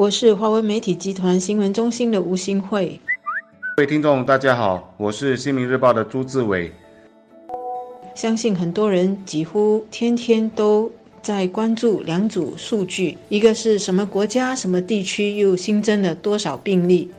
我是华为媒体集团新闻中心的吴新慧。各位听众，大家好，我是新民日报的朱志伟。相信很多人几乎天天都在关注两组数据，一个是什么国家、什么地区又新增了多少病例，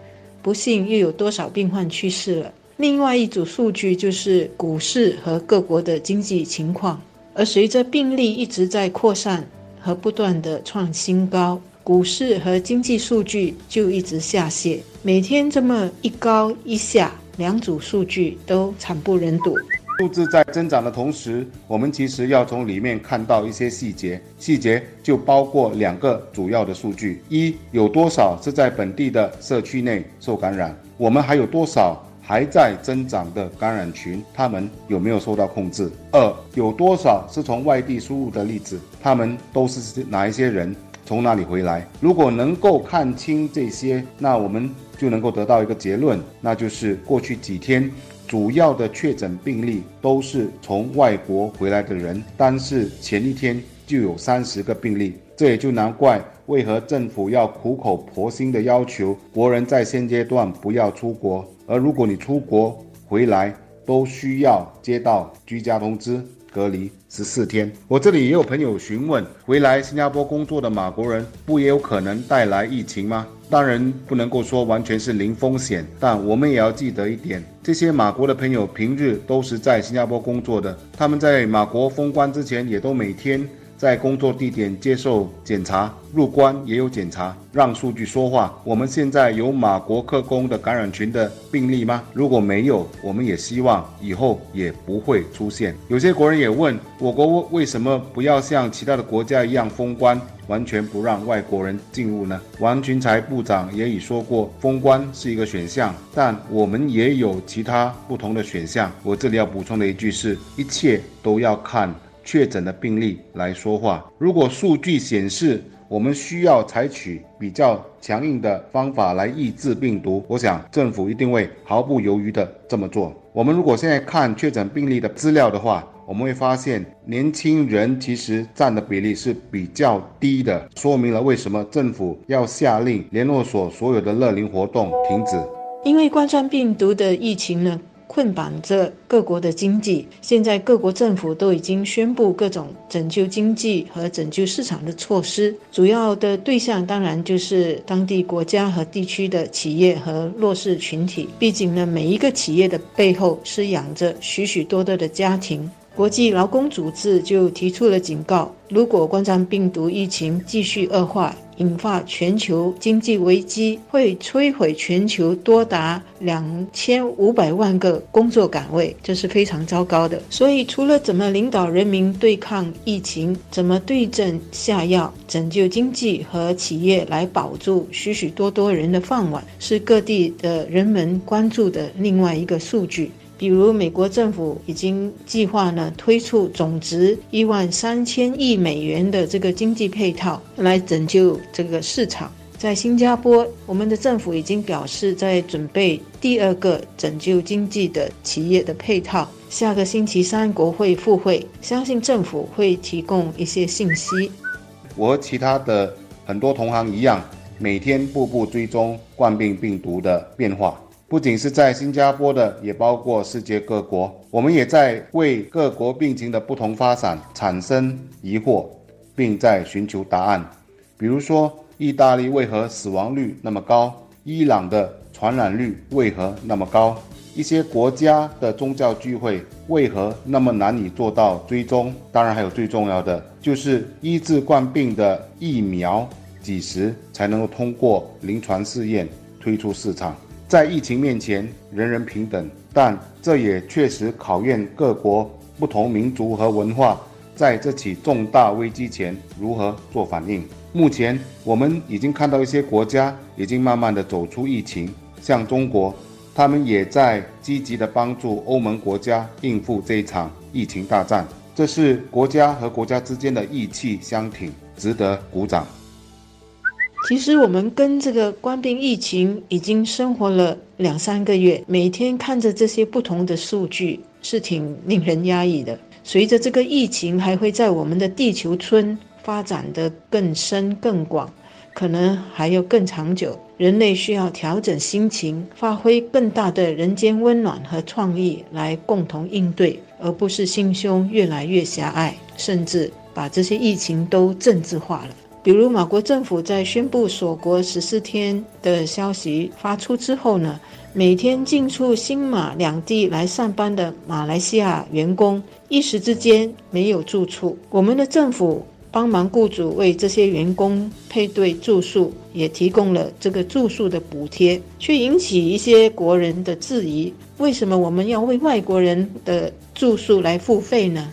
不幸又有多少病患去世了。另外一组数据就是股市和各国的经济情况。而随着病例一直在扩散和不断的创新高，股市和经济数据就一直下泻。每天这么一高一下，两组数据都惨不忍睹。数字在增长的同时，我们其实要从里面看到一些细节。细节就包括两个主要的数据：一，有多少是在本地的社区内受感染；我们还有多少？还在增长的感染群，他们有没有受到控制？二，有多少是从外地输入的例子？他们都是哪一些人？从哪里回来？如果能够看清这些，那我们就能够得到一个结论，那就是过去几天主要的确诊病例都是从外国回来的人，但是前一天就有三十个病例，这也就难怪。为何政府要苦口婆心的要求国人在现阶段不要出国？而如果你出国回来，都需要接到居家通知，隔离十四天。我这里也有朋友询问，回来新加坡工作的马国人，不也有可能带来疫情吗？当然不能够说完全是零风险，但我们也要记得一点，这些马国的朋友平日都是在新加坡工作的，他们在马国封关之前，也都每天。在工作地点接受检查，入关也有检查，让数据说话。我们现在有马国客工的感染群的病例吗？如果没有，我们也希望以后也不会出现。有些国人也问，我国为什么不要像其他的国家一样封关，完全不让外国人进入呢？王群才部长也已说过，封关是一个选项，但我们也有其他不同的选项。我这里要补充的一句是，一切都要看。确诊的病例来说话。如果数据显示我们需要采取比较强硬的方法来抑制病毒，我想政府一定会毫不犹豫地这么做。我们如果现在看确诊病例的资料的话，我们会发现年轻人其实占的比例是比较低的，说明了为什么政府要下令联络所所有的乐龄活动停止。因为冠状病毒的疫情呢？捆绑着各国的经济，现在各国政府都已经宣布各种拯救经济和拯救市场的措施，主要的对象当然就是当地国家和地区的企业和弱势群体。毕竟呢，每一个企业的背后是养着许许多多的家庭。国际劳工组织就提出了警告：如果冠状病毒疫情继续恶化，引发全球经济危机，会摧毁全球多达两千五百万个工作岗位，这是非常糟糕的。所以，除了怎么领导人民对抗疫情，怎么对症下药，拯救经济和企业来保住许许多多人的饭碗，是各地的人们关注的另外一个数据。比如，美国政府已经计划呢推出总值一万三千亿美元的这个经济配套，来拯救这个市场。在新加坡，我们的政府已经表示在准备第二个拯救经济的企业的配套。下个星期三国会复会，相信政府会提供一些信息。我和其他的很多同行一样，每天步步追踪冠病病毒的变化。不仅是在新加坡的，也包括世界各国。我们也在为各国病情的不同发展产生疑惑，并在寻求答案。比如说，意大利为何死亡率那么高？伊朗的传染率为何那么高？一些国家的宗教聚会为何那么难以做到追踪？当然，还有最重要的，就是医治冠病的疫苗几时才能够通过临床试验推出市场？在疫情面前，人人平等，但这也确实考验各国不同民族和文化在这起重大危机前如何做反应。目前，我们已经看到一些国家已经慢慢的走出疫情，像中国，他们也在积极的帮助欧盟国家应付这一场疫情大战。这是国家和国家之间的义气相挺，值得鼓掌。其实我们跟这个官兵疫情已经生活了两三个月，每天看着这些不同的数据，是挺令人压抑的。随着这个疫情还会在我们的地球村发展的更深更广，可能还要更长久。人类需要调整心情，发挥更大的人间温暖和创意来共同应对，而不是心胸越来越狭隘，甚至把这些疫情都政治化了。比如，马国政府在宣布锁国十四天的消息发出之后呢，每天进出新马两地来上班的马来西亚员工一时之间没有住处，我们的政府。帮忙雇主为这些员工配对住宿，也提供了这个住宿的补贴，却引起一些国人的质疑：为什么我们要为外国人的住宿来付费呢？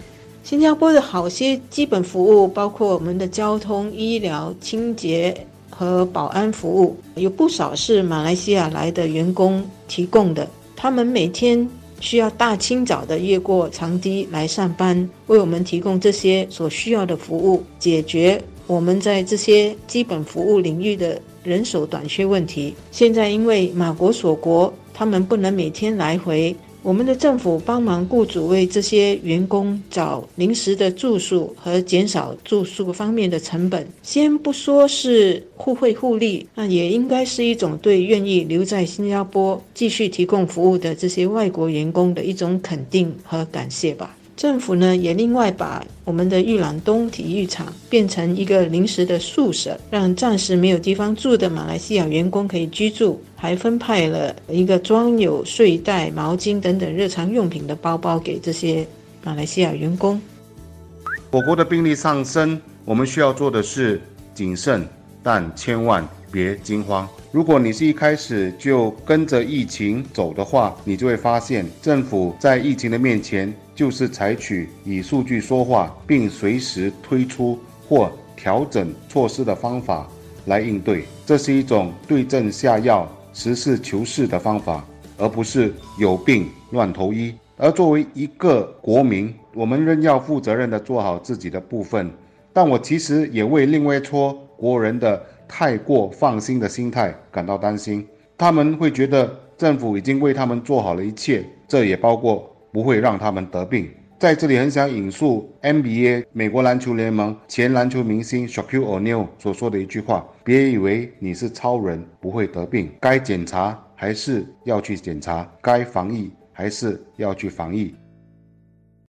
新加坡的好些基本服务，包括我们的交通、医疗、清洁和保安服务，有不少是马来西亚来的员工提供的。他们每天。需要大清早的越过长堤来上班，为我们提供这些所需要的服务，解决我们在这些基本服务领域的人手短缺问题。现在因为马国锁国，他们不能每天来回。我们的政府帮忙雇主为这些员工找临时的住宿和减少住宿方面的成本。先不说是互惠互利，那也应该是一种对愿意留在新加坡继续提供服务的这些外国员工的一种肯定和感谢吧。政府呢也另外把我们的玉朗东体育场变成一个临时的宿舍，让暂时没有地方住的马来西亚员工可以居住，还分派了一个装有睡袋、毛巾等等日常用品的包包给这些马来西亚员工。我国的病例上升，我们需要做的是谨慎，但千万别惊慌。如果你是一开始就跟着疫情走的话，你就会发现政府在疫情的面前就是采取以数据说话，并随时推出或调整措施的方法来应对。这是一种对症下药、实事求是的方法，而不是有病乱投医。而作为一个国民，我们仍要负责任地做好自己的部分。但我其实也为另外一撮国人的。太过放心的心态感到担心，他们会觉得政府已经为他们做好了一切，这也包括不会让他们得病。在这里很想引述 NBA 美国篮球联盟前篮球明星 Shaquille O'Neal 所说的一句话：“别以为你是超人不会得病，该检查还是要去检查，该防疫还是要去防疫。”